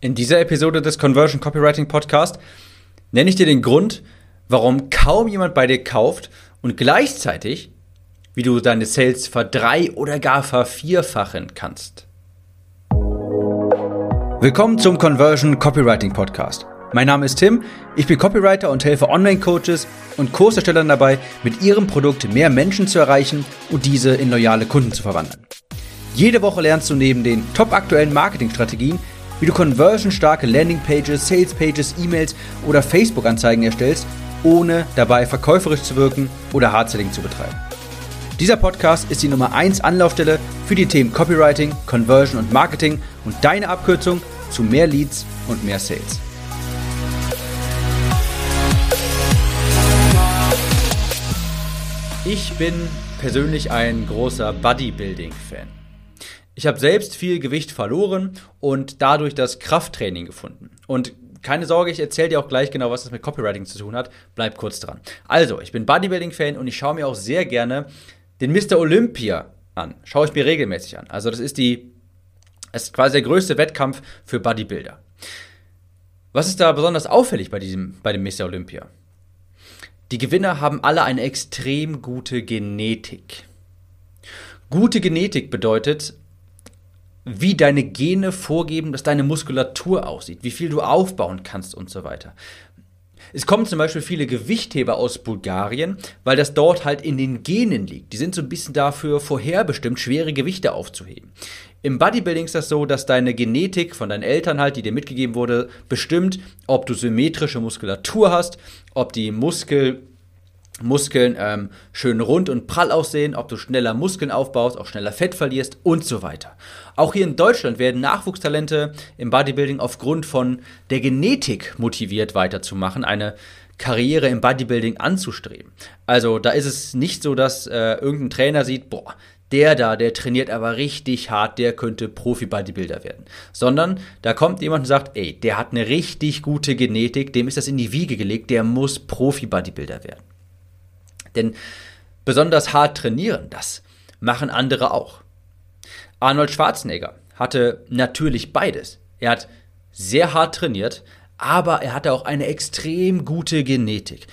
In dieser Episode des Conversion Copywriting Podcast nenne ich dir den Grund, warum kaum jemand bei dir kauft und gleichzeitig, wie du deine Sales verdrei- oder gar vervierfachen kannst. Willkommen zum Conversion Copywriting Podcast. Mein Name ist Tim, ich bin Copywriter und helfe Online-Coaches und Kurserstellern dabei, mit ihrem Produkt mehr Menschen zu erreichen und diese in loyale Kunden zu verwandeln. Jede Woche lernst du neben den top aktuellen Marketingstrategien, wie du conversionstarke Landingpages, Salespages, E-Mails oder Facebook-Anzeigen erstellst, ohne dabei verkäuferisch zu wirken oder Hardselling zu betreiben. Dieser Podcast ist die Nummer 1 Anlaufstelle für die Themen Copywriting, Conversion und Marketing und deine Abkürzung zu mehr Leads und mehr Sales. Ich bin persönlich ein großer Bodybuilding-Fan. Ich habe selbst viel Gewicht verloren und dadurch das Krafttraining gefunden. Und keine Sorge, ich erzähle dir auch gleich genau, was das mit Copywriting zu tun hat. Bleib kurz dran. Also, ich bin Bodybuilding-Fan und ich schaue mir auch sehr gerne den Mr. Olympia an. Schaue ich mir regelmäßig an. Also, das ist die, das ist quasi der größte Wettkampf für Bodybuilder. Was ist da besonders auffällig bei diesem, bei dem Mr. Olympia? Die Gewinner haben alle eine extrem gute Genetik. Gute Genetik bedeutet, wie deine Gene vorgeben, dass deine Muskulatur aussieht, wie viel du aufbauen kannst und so weiter. Es kommen zum Beispiel viele Gewichtheber aus Bulgarien, weil das dort halt in den Genen liegt. Die sind so ein bisschen dafür vorherbestimmt, schwere Gewichte aufzuheben. Im Bodybuilding ist das so, dass deine Genetik von deinen Eltern halt, die dir mitgegeben wurde, bestimmt, ob du symmetrische Muskulatur hast, ob die Muskel Muskeln ähm, schön rund und prall aussehen, ob du schneller Muskeln aufbaust, auch schneller Fett verlierst und so weiter. Auch hier in Deutschland werden Nachwuchstalente im Bodybuilding aufgrund von der Genetik motiviert weiterzumachen, eine Karriere im Bodybuilding anzustreben. Also da ist es nicht so, dass äh, irgendein Trainer sieht, boah, der da, der trainiert aber richtig hart, der könnte Profi-Bodybuilder werden. Sondern da kommt jemand und sagt, ey, der hat eine richtig gute Genetik, dem ist das in die Wiege gelegt, der muss Profi-Bodybuilder werden. Denn besonders hart trainieren, das machen andere auch. Arnold Schwarzenegger hatte natürlich beides. Er hat sehr hart trainiert, aber er hatte auch eine extrem gute Genetik.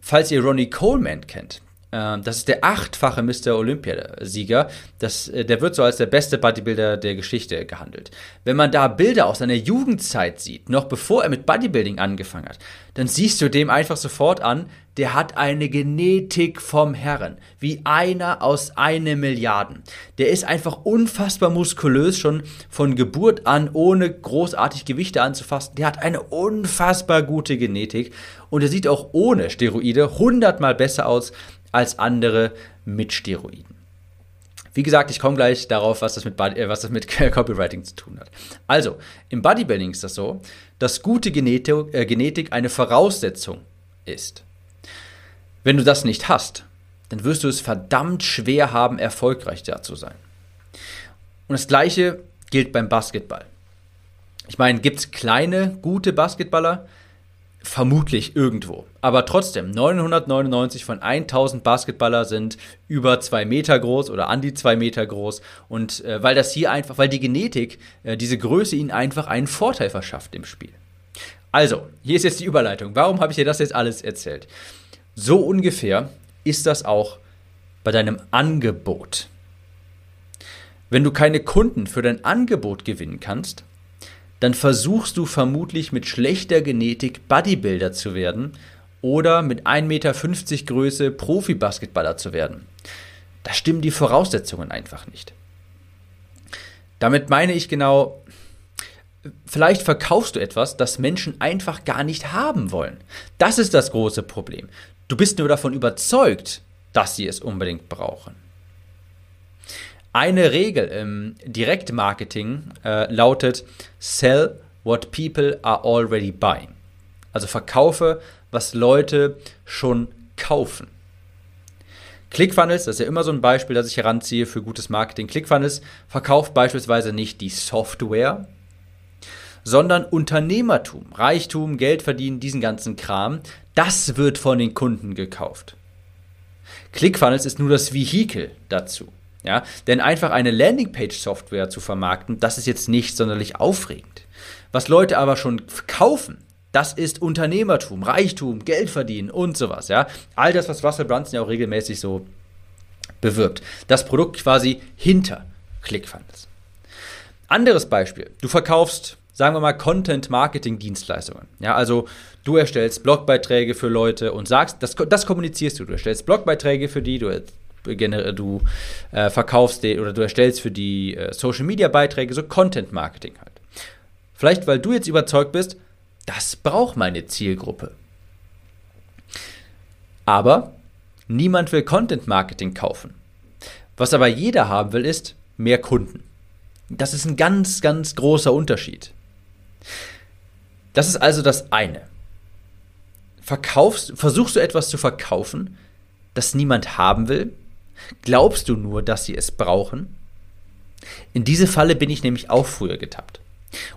Falls ihr Ronnie Coleman kennt, ähm, das ist der achtfache Mr. Olympiasieger. Äh, der wird so als der beste Bodybuilder der Geschichte gehandelt. Wenn man da Bilder aus seiner Jugendzeit sieht, noch bevor er mit Bodybuilding angefangen hat, dann siehst du dem einfach sofort an, der hat eine Genetik vom Herren, wie einer aus eine Milliarden. Der ist einfach unfassbar muskulös schon von Geburt an, ohne großartig Gewichte anzufassen. Der hat eine unfassbar gute Genetik und er sieht auch ohne Steroide hundertmal besser aus als andere mit Steroiden. Wie gesagt, ich komme gleich darauf, was das, mit, äh, was das mit Copywriting zu tun hat. Also, im Bodybuilding ist das so, dass gute Genetik, äh, Genetik eine Voraussetzung ist. Wenn du das nicht hast, dann wirst du es verdammt schwer haben, erfolgreich da zu sein. Und das gleiche gilt beim Basketball. Ich meine, gibt es kleine, gute Basketballer? Vermutlich irgendwo. Aber trotzdem, 999 von 1000 Basketballer sind über zwei Meter groß oder an die zwei Meter groß. Und äh, weil das hier einfach, weil die Genetik, äh, diese Größe ihnen einfach einen Vorteil verschafft im Spiel. Also, hier ist jetzt die Überleitung. Warum habe ich dir das jetzt alles erzählt? So ungefähr ist das auch bei deinem Angebot. Wenn du keine Kunden für dein Angebot gewinnen kannst, dann versuchst du vermutlich mit schlechter Genetik Bodybuilder zu werden oder mit 1,50 Meter Größe Profi-Basketballer zu werden. Da stimmen die Voraussetzungen einfach nicht. Damit meine ich genau, vielleicht verkaufst du etwas, das Menschen einfach gar nicht haben wollen. Das ist das große Problem. Du bist nur davon überzeugt, dass sie es unbedingt brauchen. Eine Regel im Direktmarketing äh, lautet Sell what people are already buying. Also verkaufe, was Leute schon kaufen. ClickFunnels, das ist ja immer so ein Beispiel, das ich heranziehe für gutes Marketing. ClickFunnels verkauft beispielsweise nicht die Software, sondern Unternehmertum, Reichtum, Geld verdienen, diesen ganzen Kram. Das wird von den Kunden gekauft. ClickFunnels ist nur das Vehikel dazu. Ja, denn einfach eine Landingpage-Software zu vermarkten, das ist jetzt nicht sonderlich aufregend. Was Leute aber schon kaufen, das ist Unternehmertum, Reichtum, Geld verdienen und sowas, ja. All das, was Russell Brunson ja auch regelmäßig so bewirbt. Das Produkt quasi hinter ClickFunnels. Anderes Beispiel. Du verkaufst, sagen wir mal, Content-Marketing-Dienstleistungen. Ja, also du erstellst Blogbeiträge für Leute und sagst, das, das kommunizierst du. Du erstellst Blogbeiträge für die, du, du äh, verkaufst die, oder du erstellst für die äh, Social-Media-Beiträge, so Content-Marketing halt. Vielleicht, weil du jetzt überzeugt bist, das braucht meine Zielgruppe. Aber niemand will Content Marketing kaufen. Was aber jeder haben will, ist mehr Kunden. Das ist ein ganz, ganz großer Unterschied. Das ist also das eine. Verkaufst, versuchst du etwas zu verkaufen, das niemand haben will? Glaubst du nur, dass sie es brauchen? In diese Falle bin ich nämlich auch früher getappt.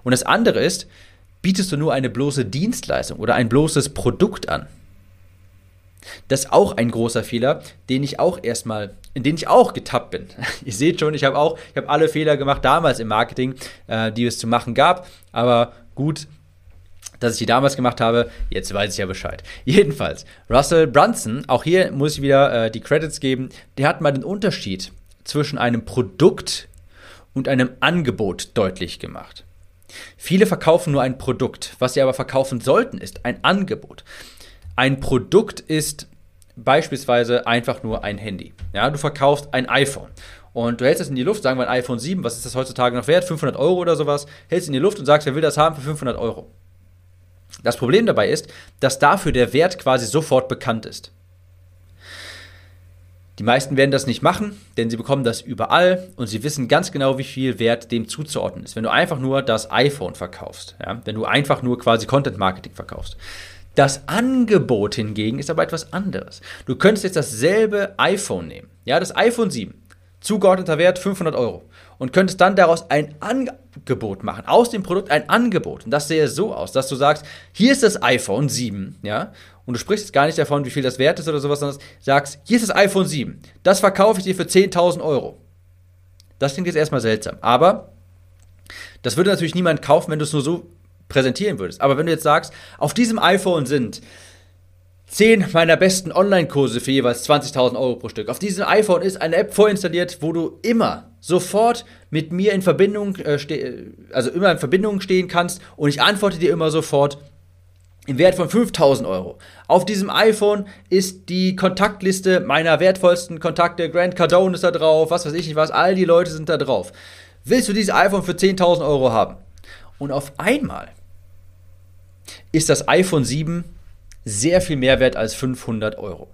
Und das andere ist, bietest du nur eine bloße Dienstleistung oder ein bloßes Produkt an. Das ist auch ein großer Fehler, den ich auch erstmal, in den ich auch getappt bin. Ihr seht schon, ich habe auch, ich habe alle Fehler gemacht damals im Marketing, äh, die es zu machen gab. Aber gut, dass ich die damals gemacht habe, jetzt weiß ich ja Bescheid. Jedenfalls, Russell Brunson, auch hier muss ich wieder äh, die Credits geben, der hat mal den Unterschied zwischen einem Produkt und einem Angebot deutlich gemacht. Viele verkaufen nur ein Produkt. Was sie aber verkaufen sollten, ist ein Angebot. Ein Produkt ist beispielsweise einfach nur ein Handy. Ja, du verkaufst ein iPhone und du hältst es in die Luft, sagen wir ein iPhone 7, was ist das heutzutage noch wert? 500 Euro oder sowas, hältst es in die Luft und sagst, wer will das haben für 500 Euro. Das Problem dabei ist, dass dafür der Wert quasi sofort bekannt ist. Die meisten werden das nicht machen, denn sie bekommen das überall und sie wissen ganz genau, wie viel Wert dem zuzuordnen ist. Wenn du einfach nur das iPhone verkaufst, ja, wenn du einfach nur quasi Content Marketing verkaufst. Das Angebot hingegen ist aber etwas anderes. Du könntest jetzt dasselbe iPhone nehmen, ja, das iPhone 7, zugeordneter Wert 500 Euro. Und könntest dann daraus ein Angebot machen, aus dem Produkt ein Angebot. Und das sähe so aus, dass du sagst, hier ist das iPhone 7, ja, und du sprichst jetzt gar nicht davon, wie viel das wert ist oder sowas, sondern sagst, hier ist das iPhone 7, das verkaufe ich dir für 10.000 Euro. Das klingt jetzt erstmal seltsam, aber das würde natürlich niemand kaufen, wenn du es nur so präsentieren würdest. Aber wenn du jetzt sagst, auf diesem iPhone sind 10 meiner besten Online-Kurse für jeweils 20.000 Euro pro Stück. Auf diesem iPhone ist eine App vorinstalliert, wo du immer sofort mit mir in Verbindung, äh, also immer in Verbindung stehen kannst und ich antworte dir immer sofort im Wert von 5000 Euro. Auf diesem iPhone ist die Kontaktliste meiner wertvollsten Kontakte. Grant Cardone ist da drauf, was weiß ich nicht was. All die Leute sind da drauf. Willst du dieses iPhone für 10.000 Euro haben? Und auf einmal ist das iPhone 7 sehr viel mehr wert als 500 Euro.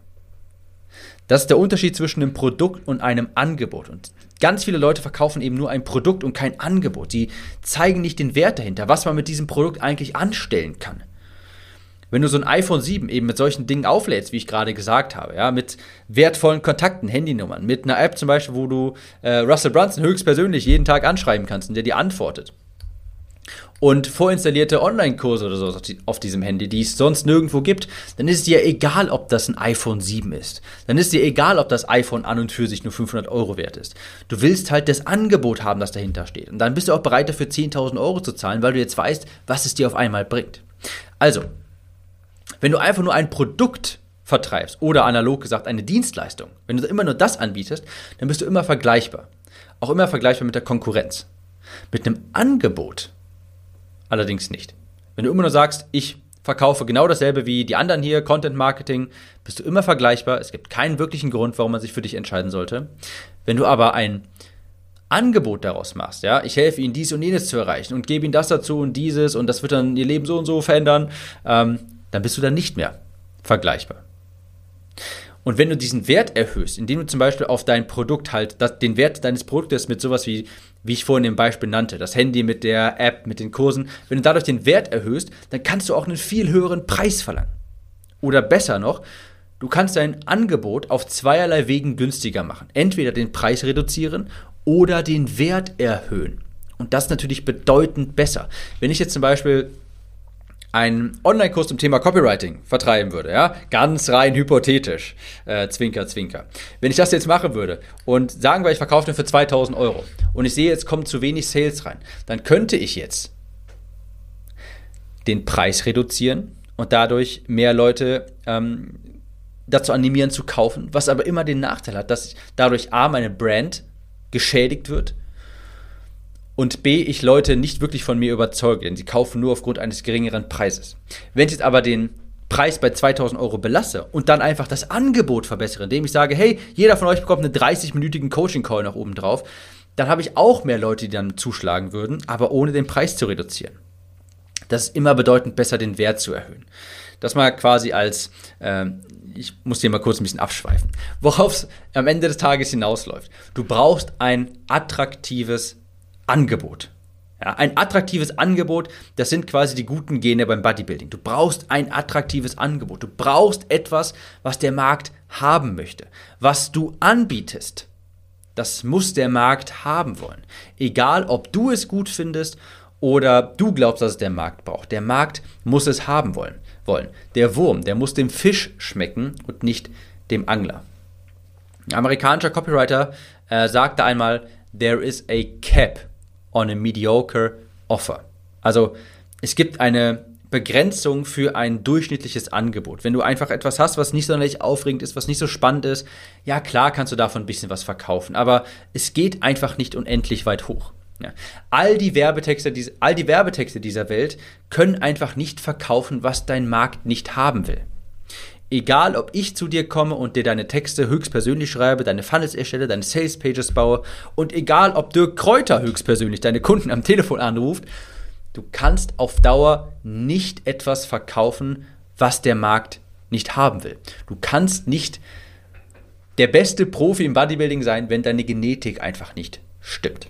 Das ist der Unterschied zwischen einem Produkt und einem Angebot. Und ganz viele Leute verkaufen eben nur ein Produkt und kein Angebot. Die zeigen nicht den Wert dahinter, was man mit diesem Produkt eigentlich anstellen kann. Wenn du so ein iPhone 7 eben mit solchen Dingen auflädst, wie ich gerade gesagt habe, ja, mit wertvollen Kontakten, Handynummern, mit einer App zum Beispiel, wo du äh, Russell Brunson höchstpersönlich jeden Tag anschreiben kannst und der dir antwortet. Und vorinstallierte Online-Kurse oder so auf diesem Handy, die es sonst nirgendwo gibt, dann ist es dir egal, ob das ein iPhone 7 ist. Dann ist dir egal, ob das iPhone an und für sich nur 500 Euro wert ist. Du willst halt das Angebot haben, das dahinter steht. Und dann bist du auch bereit dafür 10.000 Euro zu zahlen, weil du jetzt weißt, was es dir auf einmal bringt. Also, wenn du einfach nur ein Produkt vertreibst oder analog gesagt eine Dienstleistung, wenn du immer nur das anbietest, dann bist du immer vergleichbar. Auch immer vergleichbar mit der Konkurrenz. Mit einem Angebot allerdings nicht. Wenn du immer nur sagst, ich verkaufe genau dasselbe wie die anderen hier, Content Marketing, bist du immer vergleichbar. Es gibt keinen wirklichen Grund, warum man sich für dich entscheiden sollte. Wenn du aber ein Angebot daraus machst, ja, ich helfe ihnen dies und jenes zu erreichen und gebe ihnen das dazu und dieses und das wird dann ihr Leben so und so verändern, ähm, dann bist du dann nicht mehr vergleichbar. Und wenn du diesen Wert erhöhst, indem du zum Beispiel auf dein Produkt halt das, den Wert deines Produktes mit sowas wie, wie ich vorhin im Beispiel nannte, das Handy mit der App, mit den Kursen, wenn du dadurch den Wert erhöhst, dann kannst du auch einen viel höheren Preis verlangen. Oder besser noch, du kannst dein Angebot auf zweierlei Wegen günstiger machen. Entweder den Preis reduzieren oder den Wert erhöhen. Und das natürlich bedeutend besser. Wenn ich jetzt zum Beispiel einen Online-Kurs zum Thema Copywriting vertreiben würde, ja, ganz rein hypothetisch, äh, Zwinker, Zwinker. Wenn ich das jetzt machen würde und sagen wir, ich verkaufe den für 2000 Euro und ich sehe, jetzt kommt zu wenig Sales rein, dann könnte ich jetzt den Preis reduzieren und dadurch mehr Leute ähm, dazu animieren zu kaufen, was aber immer den Nachteil hat, dass dadurch A, meine Brand geschädigt wird und B, ich Leute nicht wirklich von mir überzeuge, denn sie kaufen nur aufgrund eines geringeren Preises. Wenn ich jetzt aber den Preis bei 2000 Euro belasse und dann einfach das Angebot verbessere, indem ich sage, hey, jeder von euch bekommt einen 30-minütigen Coaching-Call nach oben drauf, dann habe ich auch mehr Leute, die dann zuschlagen würden, aber ohne den Preis zu reduzieren. Das ist immer bedeutend besser, den Wert zu erhöhen. Das mal quasi als, äh, ich muss hier mal kurz ein bisschen abschweifen, worauf es am Ende des Tages hinausläuft. Du brauchst ein attraktives Angebot. Ja, ein attraktives Angebot, das sind quasi die guten Gene beim Bodybuilding. Du brauchst ein attraktives Angebot. Du brauchst etwas, was der Markt haben möchte. Was du anbietest, das muss der Markt haben wollen. Egal, ob du es gut findest oder du glaubst, dass es der Markt braucht. Der Markt muss es haben wollen. wollen. Der Wurm, der muss dem Fisch schmecken und nicht dem Angler. Ein amerikanischer Copywriter äh, sagte einmal, There is a cap on a mediocre offer. Also es gibt eine Begrenzung für ein durchschnittliches Angebot. Wenn du einfach etwas hast, was nicht sonderlich aufregend ist, was nicht so spannend ist, ja klar kannst du davon ein bisschen was verkaufen, aber es geht einfach nicht unendlich weit hoch. Ja. All, die Werbetexte, all die Werbetexte dieser Welt können einfach nicht verkaufen, was dein Markt nicht haben will. Egal, ob ich zu dir komme und dir deine Texte höchstpersönlich schreibe, deine Funnels erstelle, deine Sales Pages baue und egal, ob Dirk Kräuter höchstpersönlich deine Kunden am Telefon anruft, du kannst auf Dauer nicht etwas verkaufen, was der Markt nicht haben will. Du kannst nicht der beste Profi im Bodybuilding sein, wenn deine Genetik einfach nicht stimmt.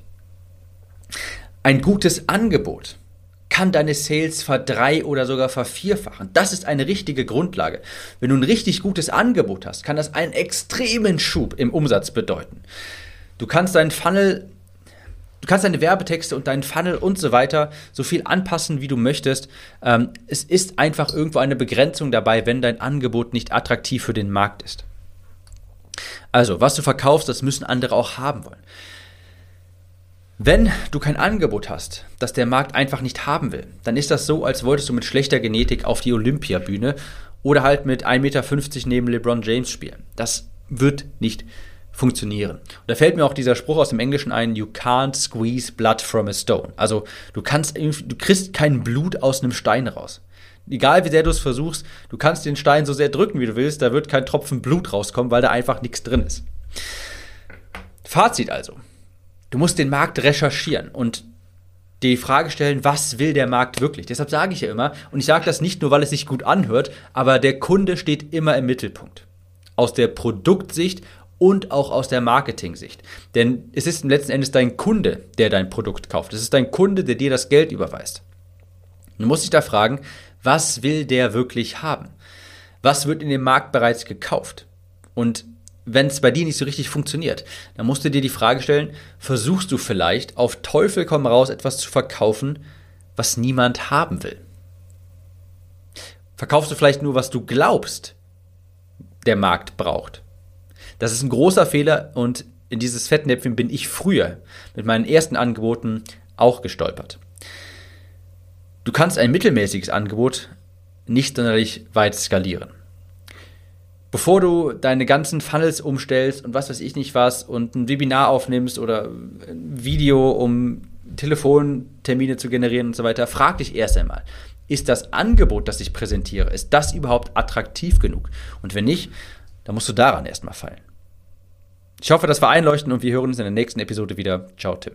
Ein gutes Angebot kann deine Sales verdrei- oder sogar vervierfachen. Das ist eine richtige Grundlage. Wenn du ein richtig gutes Angebot hast, kann das einen extremen Schub im Umsatz bedeuten. Du kannst deinen Funnel, du kannst deine Werbetexte und deinen Funnel und so weiter so viel anpassen, wie du möchtest. Ähm, es ist einfach irgendwo eine Begrenzung dabei, wenn dein Angebot nicht attraktiv für den Markt ist. Also, was du verkaufst, das müssen andere auch haben wollen. Wenn du kein Angebot hast, das der Markt einfach nicht haben will, dann ist das so, als wolltest du mit schlechter Genetik auf die Olympiabühne oder halt mit 1,50 Meter neben LeBron James spielen. Das wird nicht funktionieren. Und da fällt mir auch dieser Spruch aus dem Englischen ein, you can't squeeze blood from a stone. Also du kannst, du kriegst kein Blut aus einem Stein raus. Egal wie sehr du es versuchst, du kannst den Stein so sehr drücken, wie du willst, da wird kein Tropfen Blut rauskommen, weil da einfach nichts drin ist. Fazit also. Du musst den Markt recherchieren und die Frage stellen, was will der Markt wirklich? Deshalb sage ich ja immer, und ich sage das nicht nur, weil es sich gut anhört, aber der Kunde steht immer im Mittelpunkt. Aus der Produktsicht und auch aus der Marketing-Sicht. Denn es ist letzten Endes dein Kunde, der dein Produkt kauft. Es ist dein Kunde, der dir das Geld überweist. Du musst dich da fragen, was will der wirklich haben? Was wird in dem Markt bereits gekauft? Und wenn es bei dir nicht so richtig funktioniert, dann musst du dir die Frage stellen, versuchst du vielleicht auf Teufel komm raus etwas zu verkaufen, was niemand haben will? Verkaufst du vielleicht nur, was du glaubst, der Markt braucht? Das ist ein großer Fehler und in dieses Fettnäpfchen bin ich früher mit meinen ersten Angeboten auch gestolpert. Du kannst ein mittelmäßiges Angebot nicht sonderlich weit skalieren bevor du deine ganzen Funnels umstellst und was weiß ich nicht was und ein Webinar aufnimmst oder ein Video, um Telefontermine zu generieren und so weiter, frag dich erst einmal, ist das Angebot, das ich präsentiere, ist das überhaupt attraktiv genug? Und wenn nicht, dann musst du daran erstmal fallen. Ich hoffe, das war einleuchtend und wir hören uns in der nächsten Episode wieder. Ciao, Tim.